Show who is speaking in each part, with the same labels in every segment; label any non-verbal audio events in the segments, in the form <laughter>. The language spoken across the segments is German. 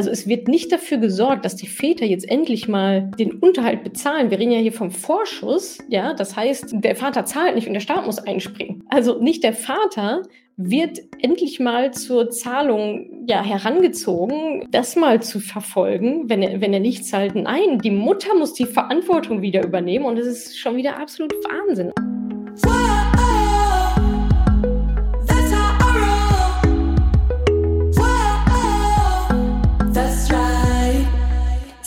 Speaker 1: Also es wird nicht dafür gesorgt, dass die Väter jetzt endlich mal den Unterhalt bezahlen. Wir reden ja hier vom Vorschuss, ja. Das heißt, der Vater zahlt nicht und der Staat muss einspringen. Also nicht der Vater wird endlich mal zur Zahlung ja, herangezogen, das mal zu verfolgen, wenn er, wenn er nicht zahlt. Nein, die Mutter muss die Verantwortung wieder übernehmen und das ist schon wieder absolut Wahnsinn.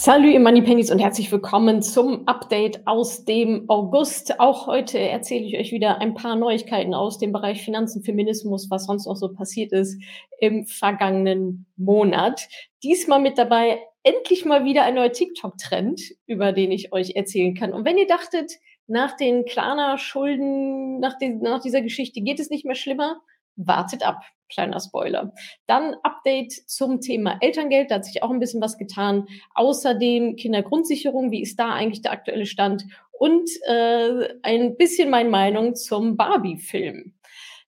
Speaker 1: Salut, ihr Moneypennies und herzlich willkommen zum Update aus dem August. Auch heute erzähle ich euch wieder ein paar Neuigkeiten aus dem Bereich Finanzen, Feminismus, was sonst noch so passiert ist im vergangenen Monat. Diesmal mit dabei endlich mal wieder ein neuer TikTok-Trend, über den ich euch erzählen kann. Und wenn ihr dachtet, nach den Klarna-Schulden, nach, nach dieser Geschichte geht es nicht mehr schlimmer, wartet ab. Kleiner Spoiler. Dann Update zum Thema Elterngeld. Da hat sich auch ein bisschen was getan. Außerdem Kindergrundsicherung. Wie ist da eigentlich der aktuelle Stand? Und äh, ein bisschen meine Meinung zum Barbie-Film.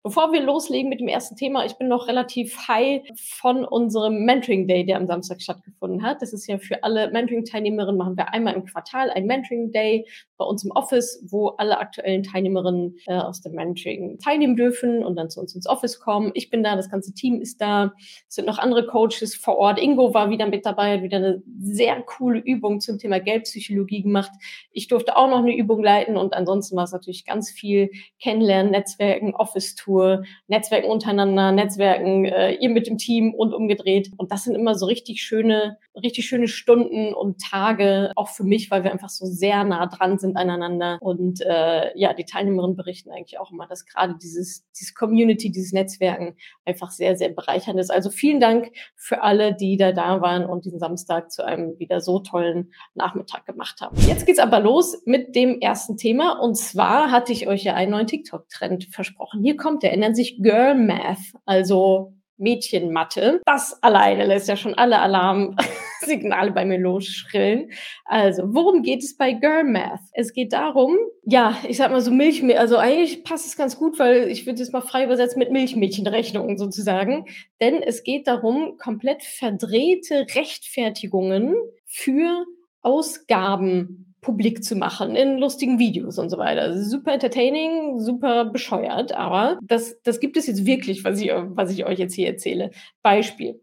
Speaker 1: Bevor wir loslegen mit dem ersten Thema, ich bin noch relativ high von unserem Mentoring Day, der am Samstag stattgefunden hat. Das ist ja für alle Mentoring-Teilnehmerinnen, machen wir einmal im Quartal ein Mentoring Day bei uns im Office, wo alle aktuellen Teilnehmerinnen äh, aus dem Mentoring teilnehmen dürfen und dann zu uns ins Office kommen. Ich bin da, das ganze Team ist da. Es sind noch andere Coaches vor Ort. Ingo war wieder mit dabei, hat wieder eine sehr coole Übung zum Thema Geldpsychologie gemacht. Ich durfte auch noch eine Übung leiten und ansonsten war es natürlich ganz viel Kennenlernen, Netzwerken, Office-Tour Netzwerken untereinander, Netzwerken, äh, ihr mit dem Team und umgedreht. Und das sind immer so richtig schöne, richtig schöne Stunden und Tage, auch für mich, weil wir einfach so sehr nah dran sind aneinander. Und äh, ja, die Teilnehmerinnen berichten eigentlich auch immer, dass gerade dieses, dieses Community, dieses Netzwerken einfach sehr, sehr bereichernd ist. Also vielen Dank für alle, die da da waren und diesen Samstag zu einem wieder so tollen Nachmittag gemacht haben. Jetzt geht's aber los mit dem ersten Thema. Und zwar hatte ich euch ja einen neuen TikTok-Trend versprochen. Hier kommt der nennt sich Girl Math, also Mädchenmathe. Das alleine lässt ja schon alle Alarmsignale bei mir losschrillen. Also, worum geht es bei Girl Math? Es geht darum, ja, ich sag mal so Milch, also eigentlich passt es ganz gut, weil ich würde es mal frei übersetzen mit Milchmädchenrechnungen sozusagen. Denn es geht darum, komplett verdrehte Rechtfertigungen für Ausgaben publik zu machen in lustigen Videos und so weiter. Super entertaining, super bescheuert, aber das, das gibt es jetzt wirklich, was ich, was ich euch jetzt hier erzähle. Beispiel.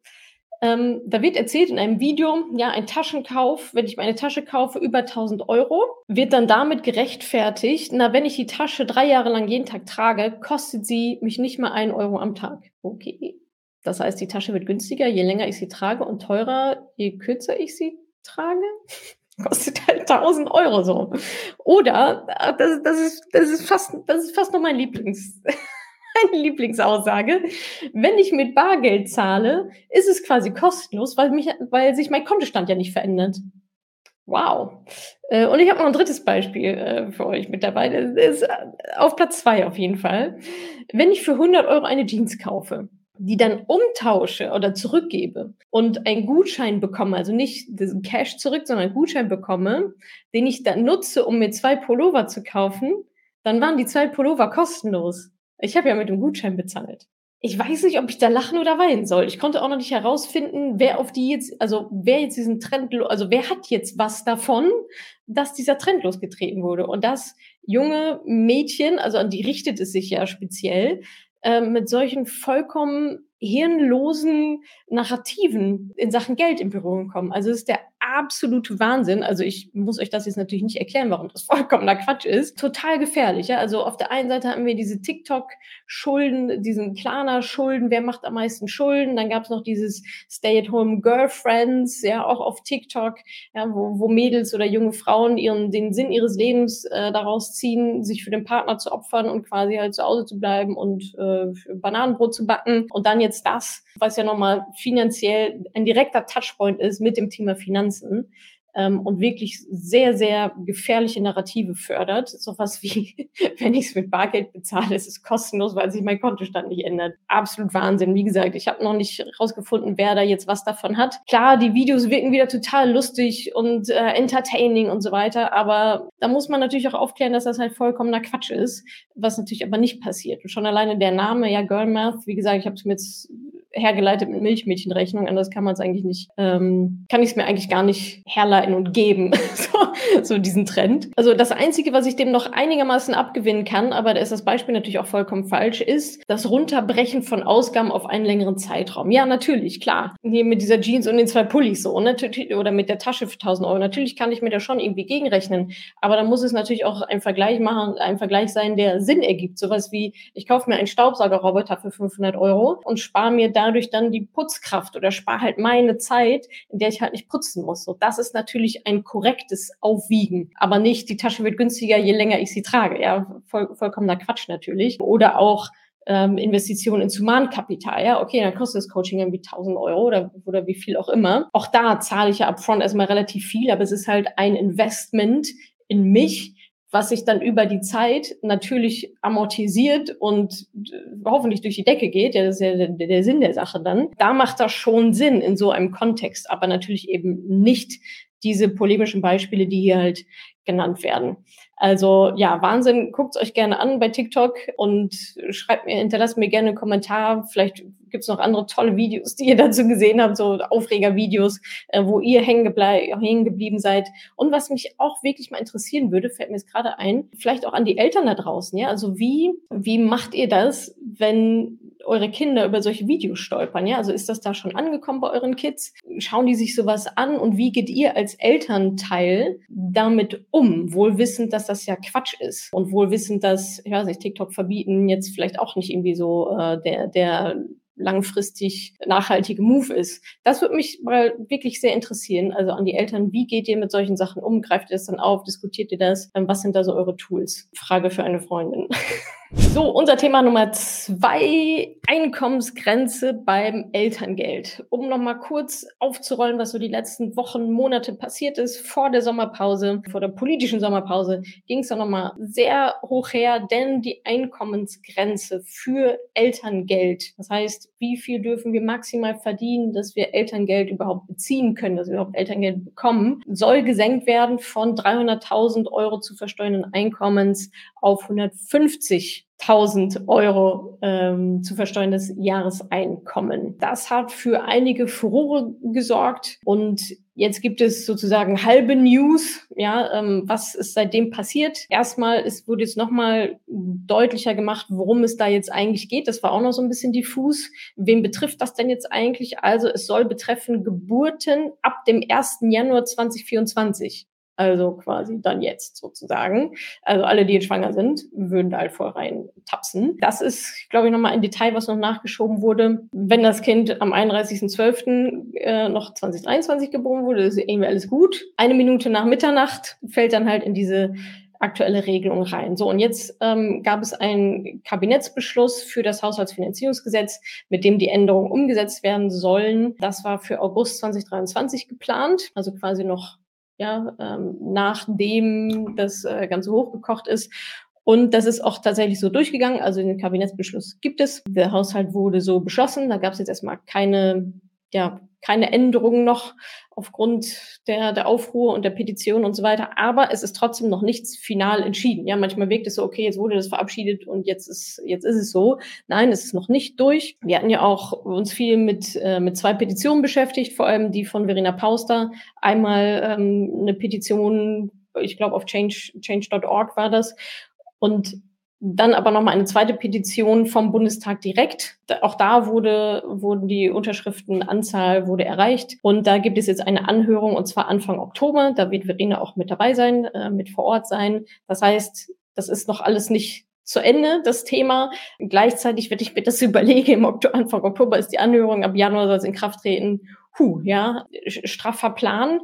Speaker 1: Ähm, da wird erzählt in einem Video, ja, ein Taschenkauf, wenn ich meine Tasche kaufe, über 1000 Euro, wird dann damit gerechtfertigt, na, wenn ich die Tasche drei Jahre lang jeden Tag trage, kostet sie mich nicht mal einen Euro am Tag. Okay. Das heißt, die Tasche wird günstiger, je länger ich sie trage und teurer, je kürzer ich sie trage kostet halt 1000 Euro so. Oder, äh, das, das, ist, das, ist fast, das ist fast noch mein Lieblings, <laughs> meine Lieblingsaussage. Wenn ich mit Bargeld zahle, ist es quasi kostenlos, weil, mich, weil sich mein Kontostand ja nicht verändert. Wow. Äh, und ich habe noch ein drittes Beispiel äh, für euch mit dabei. Das ist auf Platz zwei auf jeden Fall. Wenn ich für 100 Euro eine Jeans kaufe, die dann umtausche oder zurückgebe und einen Gutschein bekomme, also nicht diesen Cash zurück, sondern einen Gutschein bekomme, den ich dann nutze, um mir zwei Pullover zu kaufen, dann waren die zwei Pullover kostenlos. Ich habe ja mit dem Gutschein bezahlt. Ich weiß nicht, ob ich da lachen oder weinen soll. Ich konnte auch noch nicht herausfinden, wer auf die jetzt, also wer jetzt diesen Trend, also wer hat jetzt was davon, dass dieser Trend losgetreten wurde. Und dass junge Mädchen, also an die richtet es sich ja speziell, äh, mit solchen vollkommen hirnlosen Narrativen in Sachen Geld in Berührung kommen. Also es ist der absolute Wahnsinn. Also ich muss euch das jetzt natürlich nicht erklären, warum das <laughs> vollkommener Quatsch ist. Total gefährlich. Ja? Also auf der einen Seite haben wir diese TikTok-Schulden, diesen Klarna-Schulden, wer macht am meisten Schulden? Dann gab es noch dieses Stay-at-home-Girlfriends, ja, auch auf TikTok, ja, wo, wo Mädels oder junge Frauen ihren den Sinn ihres Lebens äh, daraus ziehen, sich für den Partner zu opfern und quasi halt zu Hause zu bleiben und äh, Bananenbrot zu backen. Und dann jetzt das, was ja nochmal finanziell ein direkter Touchpoint ist mit dem Thema Finanzen ähm, und wirklich sehr, sehr gefährliche Narrative fördert. Sowas wie, <laughs> wenn ich es mit Bargeld bezahle, ist es kostenlos, weil sich mein Kontostand nicht ändert. Absolut Wahnsinn. Wie gesagt, ich habe noch nicht rausgefunden, wer da jetzt was davon hat. Klar, die Videos wirken wieder total lustig und äh, entertaining und so weiter, aber da muss man natürlich auch aufklären, dass das halt vollkommener Quatsch ist, was natürlich aber nicht passiert. Und schon alleine der Name, ja, Girl Math, wie gesagt, ich habe es mir jetzt hergeleitet mit Milchmädchenrechnung, anders kann man es eigentlich nicht, ähm, kann ich es mir eigentlich gar nicht herleiten und geben, <laughs> so, so diesen Trend. Also das Einzige, was ich dem noch einigermaßen abgewinnen kann, aber da ist das Beispiel natürlich auch vollkommen falsch, ist das Runterbrechen von Ausgaben auf einen längeren Zeitraum. Ja, natürlich, klar. Hier mit dieser Jeans und den zwei Pullis so, ne? oder mit der Tasche für 1000 Euro. Natürlich kann ich mir da schon irgendwie gegenrechnen, aber da muss es natürlich auch ein Vergleich machen, ein Vergleich sein, der Sinn ergibt. Sowas wie, ich kaufe mir einen Staubsaugerroboter für 500 Euro und spare mir dadurch dann die Putzkraft oder spare halt meine Zeit, in der ich halt nicht putzen muss. So, das ist natürlich ein korrektes Aufwiegen, aber nicht, die Tasche wird günstiger, je länger ich sie trage. Ja, voll, vollkommener Quatsch natürlich. Oder auch, ähm, Investitionen ins Humankapital. Ja, okay, dann kostet das Coaching irgendwie 1000 Euro oder, oder wie viel auch immer. Auch da zahle ich ja upfront erstmal relativ viel, aber es ist halt ein Investment in mich, was sich dann über die Zeit natürlich amortisiert und äh, hoffentlich durch die Decke geht. Ja, das ist ja der, der Sinn der Sache dann. Da macht das schon Sinn in so einem Kontext, aber natürlich eben nicht diese polemischen Beispiele, die hier halt genannt werden. Also ja, Wahnsinn, guckt euch gerne an bei TikTok und schreibt mir, hinterlasst mir gerne einen Kommentar. Vielleicht gibt's noch andere tolle Videos, die ihr dazu gesehen habt, so Aufregervideos, äh, wo ihr hängen, geblieben seid. Und was mich auch wirklich mal interessieren würde, fällt mir jetzt gerade ein, vielleicht auch an die Eltern da draußen, ja. Also wie, wie macht ihr das, wenn eure Kinder über solche Videos stolpern? Ja, also ist das da schon angekommen bei euren Kids? Schauen die sich sowas an und wie geht ihr als Elternteil damit um? Wohl wissend, dass das ja Quatsch ist und wohl wissend, dass, ich weiß nicht, TikTok verbieten jetzt vielleicht auch nicht irgendwie so äh, der, der langfristig nachhaltige Move ist. Das würde mich mal wirklich sehr interessieren. Also an die Eltern, wie geht ihr mit solchen Sachen um? Greift ihr das dann auf? Diskutiert ihr das? Ähm, was sind da so eure Tools? Frage für eine Freundin. <laughs> So, unser Thema Nummer zwei, Einkommensgrenze beim Elterngeld. Um nochmal kurz aufzurollen, was so die letzten Wochen, Monate passiert ist, vor der Sommerpause, vor der politischen Sommerpause, ging es dann nochmal sehr hoch her, denn die Einkommensgrenze für Elterngeld, das heißt, wie viel dürfen wir maximal verdienen, dass wir Elterngeld überhaupt beziehen können, dass wir überhaupt Elterngeld bekommen, soll gesenkt werden von 300.000 Euro zu versteuernden Einkommens auf 150 1000 Euro ähm, zu versteuerndes Jahreseinkommen. Das hat für einige Furore gesorgt und jetzt gibt es sozusagen halbe News. Ja, ähm, was ist seitdem passiert? Erstmal es wurde jetzt nochmal deutlicher gemacht, worum es da jetzt eigentlich geht. Das war auch noch so ein bisschen diffus. Wen betrifft das denn jetzt eigentlich? Also es soll betreffen Geburten ab dem 1. Januar 2024. Also quasi dann jetzt sozusagen. Also alle, die jetzt schwanger sind, würden da halt voll rein tapsen. Das ist, glaube ich, nochmal ein Detail, was noch nachgeschoben wurde. Wenn das Kind am 31.12. Äh, noch 2023 geboren wurde, ist irgendwie alles gut. Eine Minute nach Mitternacht fällt dann halt in diese aktuelle Regelung rein. So, und jetzt ähm, gab es einen Kabinettsbeschluss für das Haushaltsfinanzierungsgesetz, mit dem die Änderungen umgesetzt werden sollen. Das war für August 2023 geplant, also quasi noch ja, ähm, nachdem das äh, Ganze hochgekocht ist. Und das ist auch tatsächlich so durchgegangen. Also den Kabinettsbeschluss gibt es. Der Haushalt wurde so beschlossen. Da gab es jetzt erstmal keine ja, keine Änderungen noch aufgrund der, der Aufruhr und der Petition und so weiter. Aber es ist trotzdem noch nichts final entschieden. Ja, manchmal wirkt es so, okay, jetzt wurde das verabschiedet und jetzt ist, jetzt ist es so. Nein, es ist noch nicht durch. Wir hatten ja auch uns viel mit, äh, mit zwei Petitionen beschäftigt, vor allem die von Verena Pauster. Einmal ähm, eine Petition, ich glaube auf change, change.org war das. Und dann aber nochmal eine zweite Petition vom Bundestag direkt. Auch da wurde, wurden die Unterschriftenanzahl wurde erreicht. Und da gibt es jetzt eine Anhörung und zwar Anfang Oktober. Da wird Verena auch mit dabei sein, äh, mit vor Ort sein. Das heißt, das ist noch alles nicht zu Ende, das Thema. Gleichzeitig, wenn ich mir das <laughs> überlege, im Oktober, Anfang Oktober ist die Anhörung, ab Januar soll es in Kraft treten. Puh, ja, straffer Plan.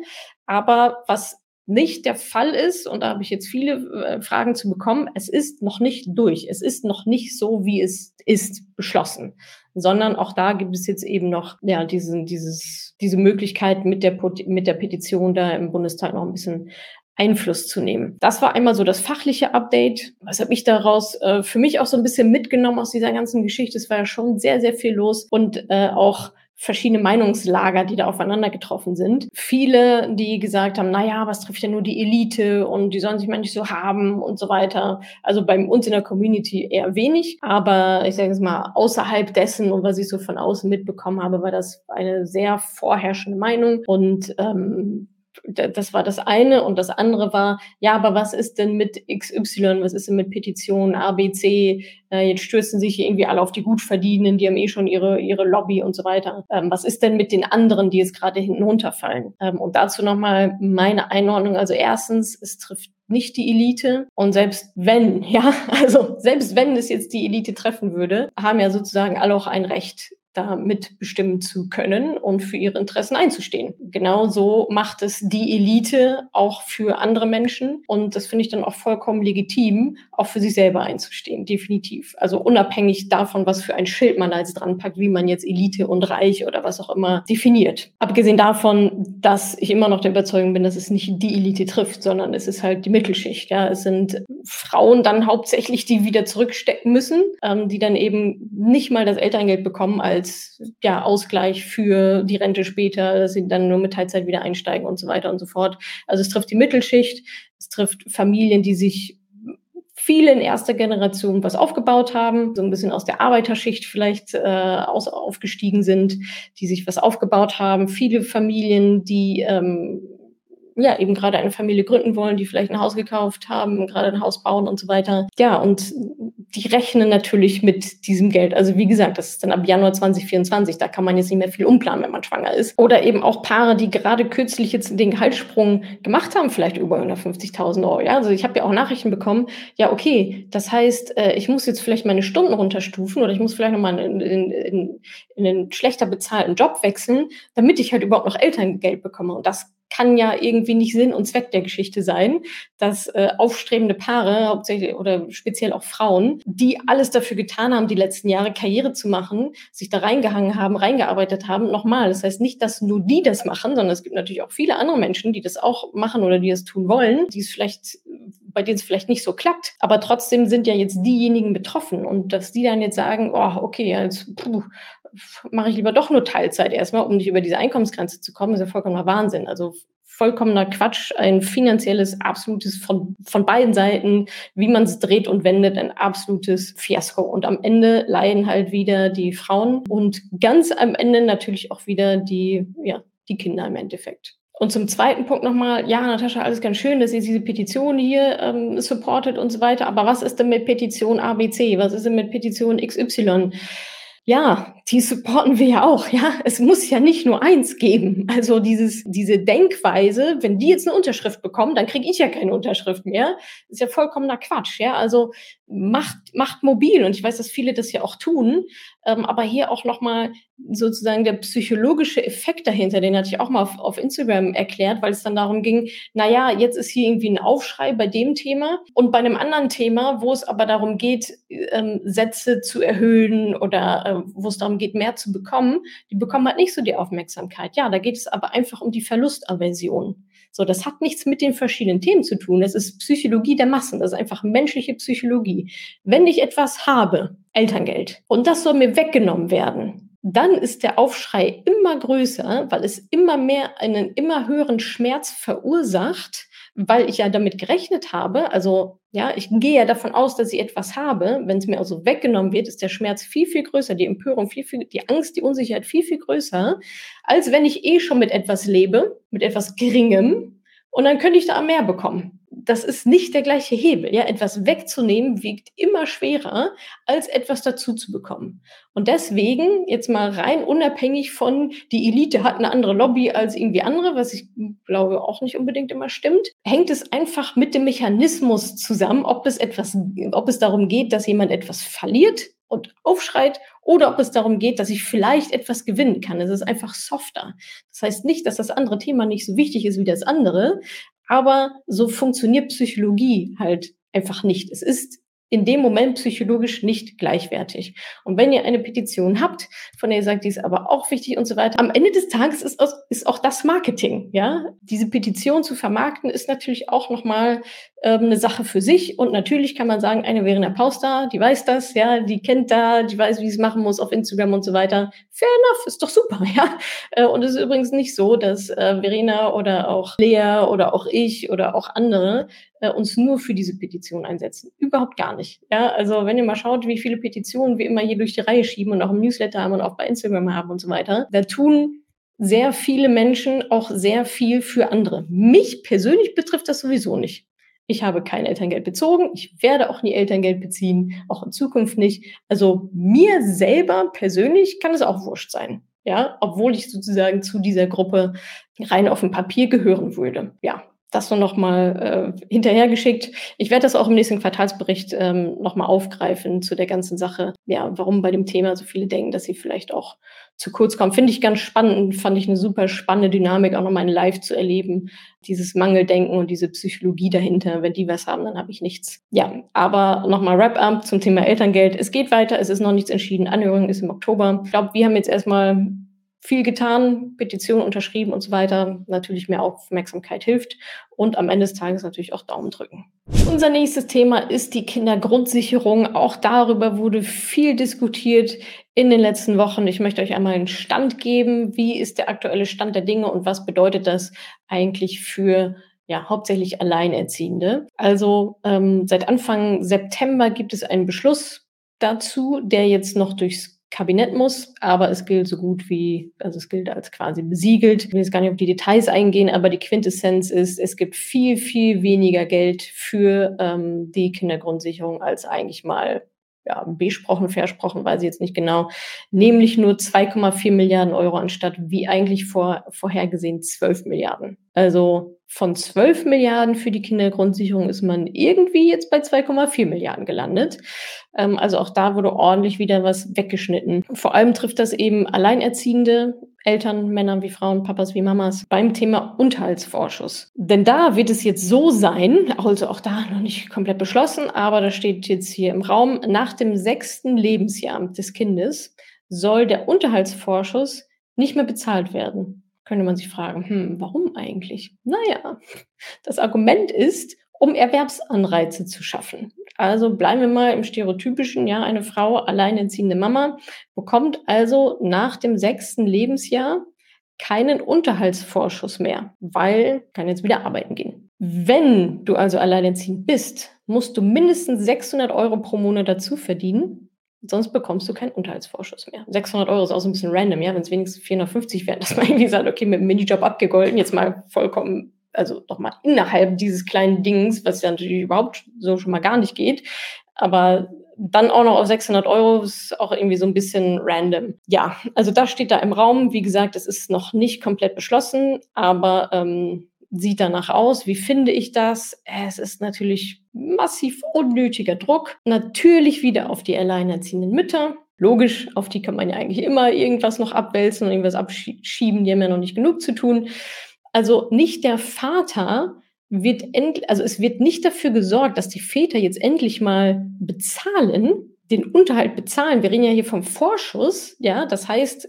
Speaker 1: Aber was nicht der Fall ist, und da habe ich jetzt viele äh, Fragen zu bekommen, es ist noch nicht durch. Es ist noch nicht so, wie es ist, beschlossen. Sondern auch da gibt es jetzt eben noch ja, diesen, dieses, diese Möglichkeit, mit der, mit der Petition da im Bundestag noch ein bisschen Einfluss zu nehmen. Das war einmal so das fachliche Update. Was habe ich daraus äh, für mich auch so ein bisschen mitgenommen aus dieser ganzen Geschichte? Es war ja schon sehr, sehr viel los und äh, auch verschiedene Meinungslager, die da aufeinander getroffen sind. Viele, die gesagt haben, na ja, was trifft ja nur die Elite und die sollen sich mal nicht so haben und so weiter. Also bei uns in der Community eher wenig, aber ich sage es mal, außerhalb dessen und was ich so von außen mitbekommen habe, war das eine sehr vorherrschende Meinung und ähm, das war das eine. Und das andere war, ja, aber was ist denn mit XY? Was ist denn mit Petitionen, ABC? Äh, jetzt stürzen sich irgendwie alle auf die Gutverdienenden, die haben eh schon ihre, ihre Lobby und so weiter. Ähm, was ist denn mit den anderen, die jetzt gerade hinten runterfallen? Ähm, und dazu nochmal meine Einordnung. Also erstens, es trifft nicht die Elite. Und selbst wenn, <laughs> ja, also selbst wenn es jetzt die Elite treffen würde, haben ja sozusagen alle auch ein Recht, da mitbestimmen zu können und für ihre Interessen einzustehen. Genauso macht es die Elite auch für andere Menschen und das finde ich dann auch vollkommen legitim, auch für sich selber einzustehen, definitiv. Also unabhängig davon, was für ein Schild man jetzt dran packt, wie man jetzt Elite und Reich oder was auch immer definiert. Abgesehen davon, dass ich immer noch der Überzeugung bin, dass es nicht die Elite trifft, sondern es ist halt die Mittelschicht. Ja, es sind Frauen dann hauptsächlich, die wieder zurückstecken müssen, ähm, die dann eben nicht mal das Elterngeld bekommen als als ja, Ausgleich für die Rente später, dass sie dann nur mit Teilzeit wieder einsteigen und so weiter und so fort. Also es trifft die Mittelschicht, es trifft Familien, die sich viele in erster Generation was aufgebaut haben, so ein bisschen aus der Arbeiterschicht vielleicht äh, aus, aufgestiegen sind, die sich was aufgebaut haben. Viele Familien, die ähm, ja, eben gerade eine Familie gründen wollen, die vielleicht ein Haus gekauft haben, gerade ein Haus bauen und so weiter. Ja, und die rechnen natürlich mit diesem Geld. Also wie gesagt, das ist dann ab Januar 2024, da kann man jetzt nicht mehr viel umplanen, wenn man schwanger ist. Oder eben auch Paare, die gerade kürzlich jetzt den Gehaltssprung gemacht haben, vielleicht über 150.000 Euro. Ja, also ich habe ja auch Nachrichten bekommen, ja, okay, das heißt, äh, ich muss jetzt vielleicht meine Stunden runterstufen oder ich muss vielleicht nochmal in, in, in, in einen schlechter bezahlten Job wechseln, damit ich halt überhaupt noch Elterngeld bekomme. Und das kann ja irgendwie nicht Sinn und Zweck der Geschichte sein, dass äh, aufstrebende Paare, hauptsächlich oder speziell auch Frauen, die alles dafür getan haben, die letzten Jahre Karriere zu machen, sich da reingehangen haben, reingearbeitet haben, nochmal. Das heißt nicht, dass nur die das machen, sondern es gibt natürlich auch viele andere Menschen, die das auch machen oder die das tun wollen, die es vielleicht bei denen es vielleicht nicht so klappt, aber trotzdem sind ja jetzt diejenigen betroffen und dass die dann jetzt sagen, oh, okay, jetzt puh, mache ich lieber doch nur Teilzeit erstmal, um nicht über diese Einkommensgrenze zu kommen, ist ja vollkommener Wahnsinn. Also vollkommener Quatsch, ein finanzielles, absolutes von, von beiden Seiten, wie man es dreht und wendet, ein absolutes Fiasko. Und am Ende leiden halt wieder die Frauen und ganz am Ende natürlich auch wieder die, ja, die Kinder im Endeffekt. Und zum zweiten Punkt nochmal, ja, Natascha, alles ganz schön, dass ihr diese Petition hier ähm, supportet und so weiter, aber was ist denn mit Petition ABC? Was ist denn mit Petition XY? Ja, die supporten wir ja auch, ja. Es muss ja nicht nur eins geben. Also dieses, diese Denkweise, wenn die jetzt eine Unterschrift bekommen, dann kriege ich ja keine Unterschrift mehr. ist ja vollkommener Quatsch, ja. Also macht, macht mobil. Und ich weiß, dass viele das ja auch tun. Ähm, aber hier auch nochmal sozusagen der psychologische Effekt dahinter, den hatte ich auch mal auf, auf Instagram erklärt, weil es dann darum ging, na ja, jetzt ist hier irgendwie ein Aufschrei bei dem Thema und bei einem anderen Thema, wo es aber darum geht, ähm, Sätze zu erhöhen oder äh, wo es darum geht, mehr zu bekommen, die bekommen halt nicht so die Aufmerksamkeit. Ja, da geht es aber einfach um die Verlustaversion. So, das hat nichts mit den verschiedenen Themen zu tun. Das ist Psychologie der Massen. Das ist einfach menschliche Psychologie. Wenn ich etwas habe, Elterngeld, und das soll mir weggenommen werden, dann ist der Aufschrei immer größer, weil es immer mehr einen immer höheren Schmerz verursacht, weil ich ja damit gerechnet habe. Also ja, ich gehe ja davon aus, dass ich etwas habe. Wenn es mir also weggenommen wird, ist der Schmerz viel, viel größer, die Empörung viel, viel, die Angst, die Unsicherheit viel, viel größer, als wenn ich eh schon mit etwas lebe, mit etwas Geringem. Und dann könnte ich da mehr bekommen das ist nicht der gleiche Hebel. Ja, etwas wegzunehmen wiegt immer schwerer, als etwas dazu zu bekommen. Und deswegen jetzt mal rein unabhängig von die Elite hat eine andere Lobby als irgendwie andere, was ich glaube auch nicht unbedingt immer stimmt, hängt es einfach mit dem Mechanismus zusammen, ob es etwas, ob es darum geht, dass jemand etwas verliert und aufschreit oder ob es darum geht, dass ich vielleicht etwas gewinnen kann. Es ist einfach softer. Das heißt nicht, dass das andere Thema nicht so wichtig ist wie das andere, aber so funktioniert Psychologie halt einfach nicht. Es ist in dem Moment psychologisch nicht gleichwertig. Und wenn ihr eine Petition habt, von der ihr sagt, die ist aber auch wichtig und so weiter, am Ende des Tages ist, ist auch das Marketing, ja. Diese Petition zu vermarkten ist natürlich auch nochmal ähm, eine Sache für sich. Und natürlich kann man sagen, eine Verena Pauster, die weiß das, ja, die kennt da, die weiß, wie es machen muss auf Instagram und so weiter. Fair enough, ist doch super, <laughs> ja. Äh, und es ist übrigens nicht so, dass äh, Verena oder auch Lea oder auch ich oder auch andere äh, uns nur für diese Petition einsetzen. Überhaupt gar nicht. Ja, also wenn ihr mal schaut, wie viele Petitionen wir immer hier durch die Reihe schieben und auch im Newsletter haben und auch bei Instagram haben und so weiter, da tun sehr viele Menschen auch sehr viel für andere. Mich persönlich betrifft das sowieso nicht. Ich habe kein Elterngeld bezogen. Ich werde auch nie Elterngeld beziehen, auch in Zukunft nicht. Also mir selber persönlich kann es auch wurscht sein. Ja, obwohl ich sozusagen zu dieser Gruppe rein auf dem Papier gehören würde. Ja, das nur noch mal äh, hinterhergeschickt. Ich werde das auch im nächsten Quartalsbericht ähm, noch mal aufgreifen zu der ganzen Sache. Ja, warum bei dem Thema so viele denken, dass sie vielleicht auch zu kurz kommen. Finde ich ganz spannend. Fand ich eine super spannende Dynamik, auch noch mal in Live zu erleben. Dieses Mangeldenken und diese Psychologie dahinter. Wenn die was haben, dann habe ich nichts. Ja, aber noch mal Wrap-up zum Thema Elterngeld. Es geht weiter. Es ist noch nichts entschieden. Anhörung ist im Oktober. Ich glaube, wir haben jetzt erstmal viel getan, Petition unterschrieben und so weiter. Natürlich mehr Aufmerksamkeit hilft und am Ende des Tages natürlich auch Daumen drücken. Unser nächstes Thema ist die Kindergrundsicherung. Auch darüber wurde viel diskutiert in den letzten Wochen. Ich möchte euch einmal einen Stand geben. Wie ist der aktuelle Stand der Dinge und was bedeutet das eigentlich für ja, hauptsächlich Alleinerziehende. Also ähm, seit Anfang September gibt es einen Beschluss dazu, der jetzt noch durchs Kabinett muss, aber es gilt so gut wie, also es gilt als quasi besiegelt. Ich will jetzt gar nicht auf die Details eingehen, aber die Quintessenz ist, es gibt viel, viel weniger Geld für ähm, die Kindergrundsicherung als eigentlich mal ja, besprochen, versprochen, weiß ich jetzt nicht genau, nämlich nur 2,4 Milliarden Euro anstatt wie eigentlich vor, vorhergesehen 12 Milliarden. Also von 12 Milliarden für die Kindergrundsicherung ist man irgendwie jetzt bei 2,4 Milliarden gelandet. Ähm, also auch da wurde ordentlich wieder was weggeschnitten. Vor allem trifft das eben Alleinerziehende, Eltern, Männer wie Frauen, Papas wie Mamas beim Thema Unterhaltsvorschuss. Denn da wird es jetzt so sein, also auch da noch nicht komplett beschlossen, aber da steht jetzt hier im Raum, nach dem sechsten Lebensjahr des Kindes soll der Unterhaltsvorschuss nicht mehr bezahlt werden könnte man sich fragen, hm, warum eigentlich? Naja, das Argument ist, um Erwerbsanreize zu schaffen. Also bleiben wir mal im stereotypischen, ja, eine Frau, alleinerziehende Mama, bekommt also nach dem sechsten Lebensjahr keinen Unterhaltsvorschuss mehr, weil kann jetzt wieder arbeiten gehen. Wenn du also alleinerziehend bist, musst du mindestens 600 Euro pro Monat dazu verdienen, Sonst bekommst du keinen Unterhaltsvorschuss mehr. 600 Euro ist auch so ein bisschen random, ja. Wenn es wenigstens 450 wären, dass man <laughs> irgendwie sagt, okay, mit dem Minijob abgegolten, jetzt mal vollkommen, also doch mal innerhalb dieses kleinen Dings, was ja natürlich überhaupt so schon mal gar nicht geht. Aber dann auch noch auf 600 Euro ist auch irgendwie so ein bisschen random. Ja, also das steht da im Raum. Wie gesagt, es ist noch nicht komplett beschlossen, aber ähm, sieht danach aus? Wie finde ich das? Es ist natürlich massiv unnötiger Druck. Natürlich wieder auf die alleinerziehenden Mütter. Logisch, auf die kann man ja eigentlich immer irgendwas noch abwälzen und irgendwas abschieben. Die haben ja noch nicht genug zu tun. Also nicht der Vater wird endlich, also es wird nicht dafür gesorgt, dass die Väter jetzt endlich mal bezahlen, den Unterhalt bezahlen. Wir reden ja hier vom Vorschuss, ja, das heißt,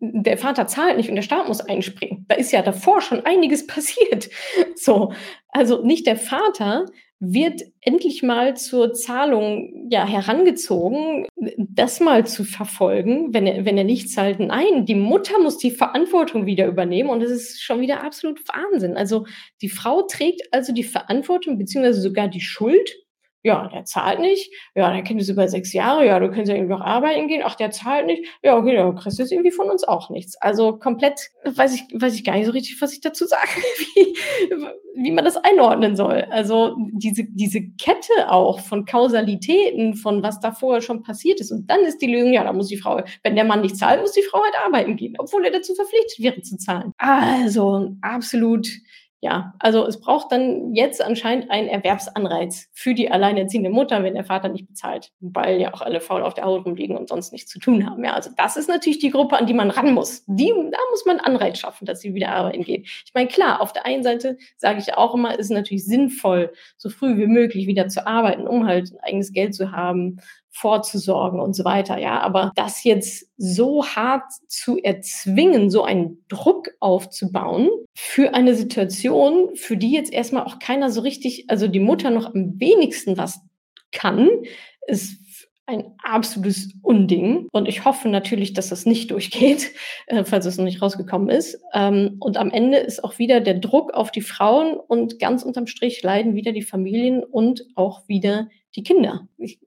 Speaker 1: der Vater zahlt nicht und der Staat muss einspringen. Da ist ja davor schon einiges <laughs> passiert. So, also nicht der Vater wird endlich mal zur Zahlung ja herangezogen, das mal zu verfolgen, wenn er, wenn er nicht zahlt. Nein, die Mutter muss die Verantwortung wieder übernehmen und das ist schon wieder absolut Wahnsinn. Also die Frau trägt also die Verantwortung beziehungsweise sogar die Schuld ja, der zahlt nicht. Ja, der Kind ist über sechs Jahre. Ja, du kannst ja irgendwie noch arbeiten gehen. Ach, der zahlt nicht. Ja, okay, dann kriegst du jetzt irgendwie von uns auch nichts. Also komplett weiß ich, weiß ich gar nicht so richtig, was ich dazu sage, <laughs> wie, wie man das einordnen soll. Also diese, diese Kette auch von Kausalitäten, von was da vorher schon passiert ist. Und dann ist die Lösung, ja, da muss die Frau, wenn der Mann nicht zahlt, muss die Frau halt arbeiten gehen, obwohl er dazu verpflichtet wäre zu zahlen. Also absolut ja, also es braucht dann jetzt anscheinend einen Erwerbsanreiz für die alleinerziehende Mutter, wenn der Vater nicht bezahlt, weil ja auch alle faul auf der Haut rumliegen und sonst nichts zu tun haben. Ja, also das ist natürlich die Gruppe, an die man ran muss. Die, da muss man Anreiz schaffen, dass sie wieder arbeiten geht. Ich meine, klar, auf der einen Seite sage ich auch immer, ist natürlich sinnvoll, so früh wie möglich wieder zu arbeiten, um halt ein eigenes Geld zu haben, vorzusorgen und so weiter, ja. Aber das jetzt so hart zu erzwingen, so einen Druck aufzubauen für eine Situation, für die jetzt erstmal auch keiner so richtig, also die Mutter noch am wenigsten was kann, ist ein absolutes Unding. Und ich hoffe natürlich, dass das nicht durchgeht, äh, falls es noch nicht rausgekommen ist. Ähm, und am Ende ist auch wieder der Druck auf die Frauen und ganz unterm Strich leiden wieder die Familien und auch wieder die Kinder. Ich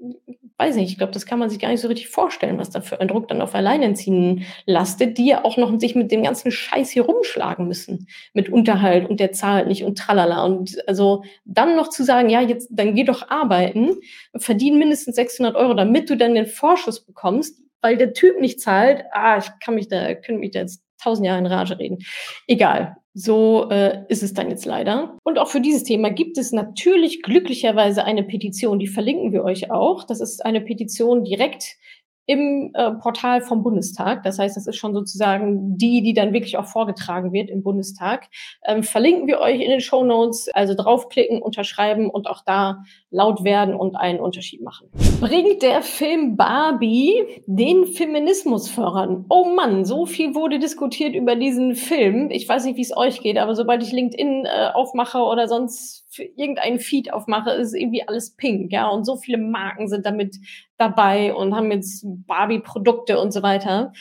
Speaker 1: weiß nicht, ich glaube, das kann man sich gar nicht so richtig vorstellen, was da für ein Druck dann auf Alleinerziehenden lastet, die ja auch noch sich mit dem ganzen Scheiß hier rumschlagen müssen. Mit Unterhalt und der zahlt nicht und tralala. Und also dann noch zu sagen, ja, jetzt, dann geh doch arbeiten, verdien mindestens 600 Euro, damit du dann den Vorschuss bekommst, weil der Typ nicht zahlt. Ah, ich kann mich da, könnte mich da jetzt tausend Jahre in Rage reden. Egal. So äh, ist es dann jetzt leider. Und auch für dieses Thema gibt es natürlich glücklicherweise eine Petition, die verlinken wir euch auch. Das ist eine Petition direkt im äh, Portal vom Bundestag. Das heißt, das ist schon sozusagen die, die dann wirklich auch vorgetragen wird im Bundestag. Ähm, verlinken wir euch in den Show Notes. Also draufklicken, unterschreiben und auch da laut werden und einen Unterschied machen. Bringt der Film Barbie den Feminismus voran? Oh Mann, so viel wurde diskutiert über diesen Film. Ich weiß nicht, wie es euch geht, aber sobald ich LinkedIn äh, aufmache oder sonst irgendeinen Feed aufmache, ist irgendwie alles pink, ja. Und so viele Marken sind damit dabei und haben jetzt Barbie-Produkte und so weiter.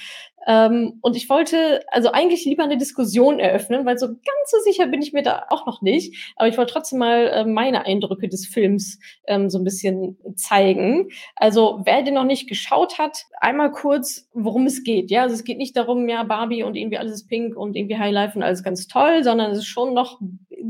Speaker 1: Ähm, und ich wollte also eigentlich lieber eine Diskussion eröffnen, weil so ganz so sicher bin ich mir da auch noch nicht. Aber ich wollte trotzdem mal äh, meine Eindrücke des Films ähm, so ein bisschen zeigen. Also wer den noch nicht geschaut hat, einmal kurz, worum es geht. Ja, also es geht nicht darum, ja, Barbie und irgendwie alles ist pink und irgendwie Highlife und alles ganz toll, sondern es ist schon noch,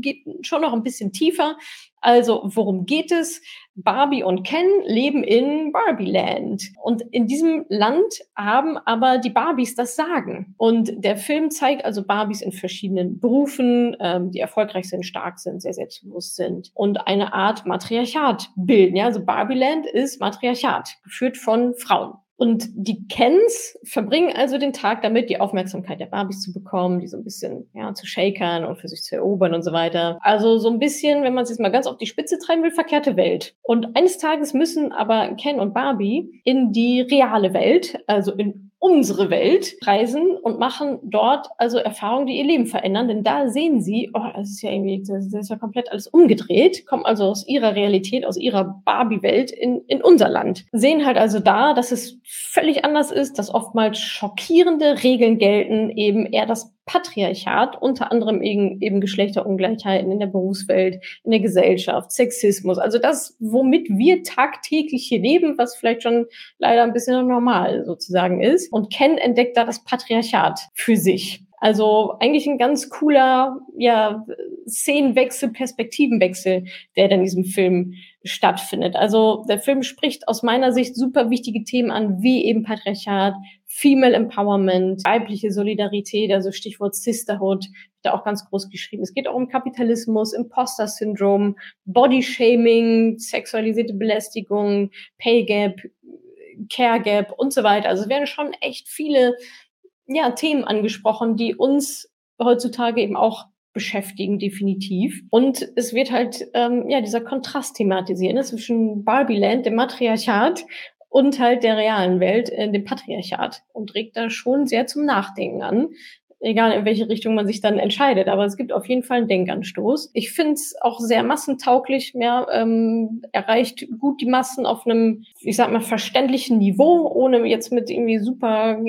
Speaker 1: geht schon noch ein bisschen tiefer. Also worum geht es? Barbie und Ken leben in Barbieland. Und in diesem Land haben aber die Barbies das Sagen. Und der Film zeigt also Barbies in verschiedenen Berufen, ähm, die erfolgreich sind, stark sind, sehr selbstbewusst sind und eine Art Matriarchat bilden. Ja, also Barbieland ist Matriarchat, geführt von Frauen. Und die Kens verbringen also den Tag damit, die Aufmerksamkeit der Barbies zu bekommen, die so ein bisschen ja, zu shakern und für sich zu erobern und so weiter. Also so ein bisschen, wenn man es jetzt mal ganz auf die Spitze treiben will, verkehrte Welt. Und eines Tages müssen aber Ken und Barbie in die reale Welt, also in unsere Welt reisen und machen dort also Erfahrungen, die ihr Leben verändern. Denn da sehen sie, oh, das ist ja irgendwie, das ist ja komplett alles umgedreht, kommen also aus ihrer Realität, aus ihrer Barbie-Welt in, in unser Land. Sehen halt also da, dass es völlig anders ist, dass oftmals schockierende Regeln gelten, eben eher das Patriarchat, unter anderem eben, eben Geschlechterungleichheiten in der Berufswelt, in der Gesellschaft, Sexismus, also das, womit wir tagtäglich hier leben, was vielleicht schon leider ein bisschen normal sozusagen ist. Und Ken entdeckt da das Patriarchat für sich. Also eigentlich ein ganz cooler ja, Szenenwechsel, Perspektivenwechsel, der in diesem Film stattfindet. Also der Film spricht aus meiner Sicht super wichtige Themen an, wie eben Patriarchat, Female Empowerment, weibliche Solidarität, also Stichwort Sisterhood, da auch ganz groß geschrieben. Es geht auch um Kapitalismus, Imposter-Syndrom, Body-Shaming, sexualisierte Belästigung, Pay Gap, Care Gap und so weiter. Also es werden schon echt viele ja, Themen angesprochen, die uns heutzutage eben auch beschäftigen, definitiv. Und es wird halt ähm, ja dieser Kontrast thematisieren ne, zwischen Barbieland, dem Matriarchat und halt der realen Welt, äh, dem Patriarchat und regt da schon sehr zum Nachdenken an egal in welche Richtung man sich dann entscheidet. Aber es gibt auf jeden Fall einen Denkanstoß. Ich finde es auch sehr massentauglich, ja, ähm, erreicht gut die Massen auf einem, ich sag mal, verständlichen Niveau, ohne jetzt mit irgendwie super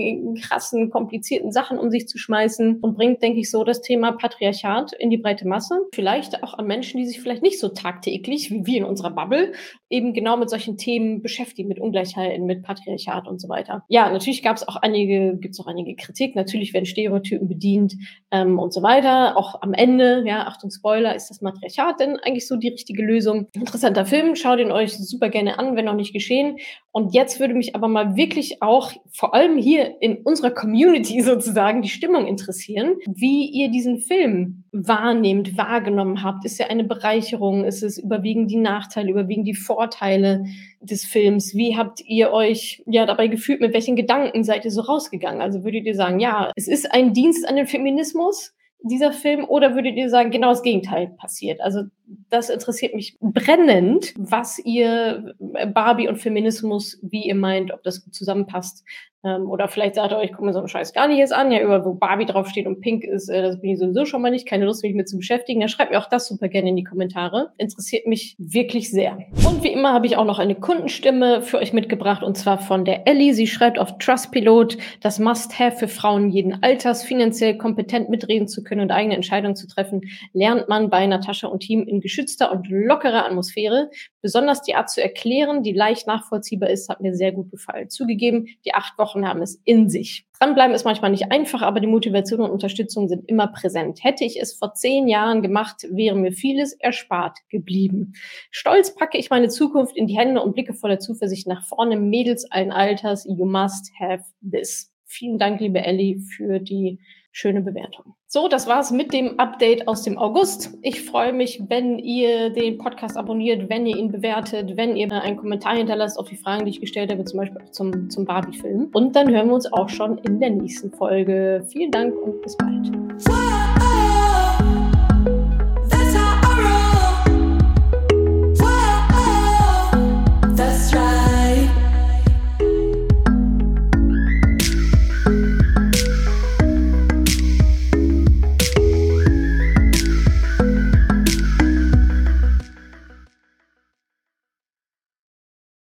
Speaker 1: krassen, komplizierten Sachen um sich zu schmeißen und bringt, denke ich, so das Thema Patriarchat in die breite Masse. Vielleicht auch an Menschen, die sich vielleicht nicht so tagtäglich wie wir in unserer Bubble eben genau mit solchen Themen beschäftigen, mit Ungleichheiten, mit Patriarchat und so weiter. Ja, natürlich gab es auch einige, gibt es auch einige Kritik. Natürlich werden Stereotypen bedient ähm, und so weiter. Auch am Ende, ja, Achtung Spoiler, ist das Matriarchat denn eigentlich so die richtige Lösung? Interessanter Film, schaut ihn euch super gerne an, wenn noch nicht geschehen. Und jetzt würde mich aber mal wirklich auch vor allem hier in unserer Community <laughs> sozusagen die Stimmung interessieren, wie ihr diesen Film wahrnehmt, wahrgenommen habt. Ist er eine Bereicherung? Ist es überwiegend die Nachteile, überwiegend die Vorteile des Films? Wie habt ihr euch ja dabei gefühlt? Mit welchen Gedanken seid ihr so rausgegangen? Also würdet ihr sagen, ja, es ist ein Dienst an den Feminismus? Dieser Film oder würdet ihr sagen, genau das Gegenteil passiert? Also das interessiert mich brennend, was ihr äh, Barbie und Feminismus, wie ihr meint, ob das zusammenpasst. Ähm, oder vielleicht sagt ihr euch, guck mir so einen Scheiß gar nicht jetzt an, ja, über wo Barbie draufsteht und pink ist, äh, das bin ich sowieso schon mal nicht, keine Lust, mich mit zu beschäftigen. Dann schreibt mir auch das super gerne in die Kommentare. Interessiert mich wirklich sehr. Und wie immer habe ich auch noch eine Kundenstimme für euch mitgebracht und zwar von der Ellie. Sie schreibt auf Trustpilot, das Must-Have für Frauen jeden Alters, finanziell kompetent mitreden zu können und eigene Entscheidungen zu treffen, lernt man bei Natascha und Team in geschützter und lockerer Atmosphäre. Besonders die Art zu erklären, die leicht nachvollziehbar ist, hat mir sehr gut gefallen. Zugegeben, die acht Wochen haben es in sich. Dranbleiben ist manchmal nicht einfach, aber die Motivation und Unterstützung sind immer präsent. Hätte ich es vor zehn Jahren gemacht, wäre mir vieles erspart geblieben. Stolz packe ich meine Zukunft in die Hände und blicke voller Zuversicht nach vorne. Mädels allen Alters, you must have this. Vielen Dank, liebe Ellie, für die schöne Bewertung. So, das war's mit dem Update aus dem August. Ich freue mich, wenn ihr den Podcast abonniert, wenn ihr ihn bewertet, wenn ihr einen Kommentar hinterlasst auf die Fragen, die ich gestellt habe, zum Beispiel zum, zum Barbie-Film. Und dann hören wir uns auch schon in der nächsten Folge. Vielen Dank und bis bald.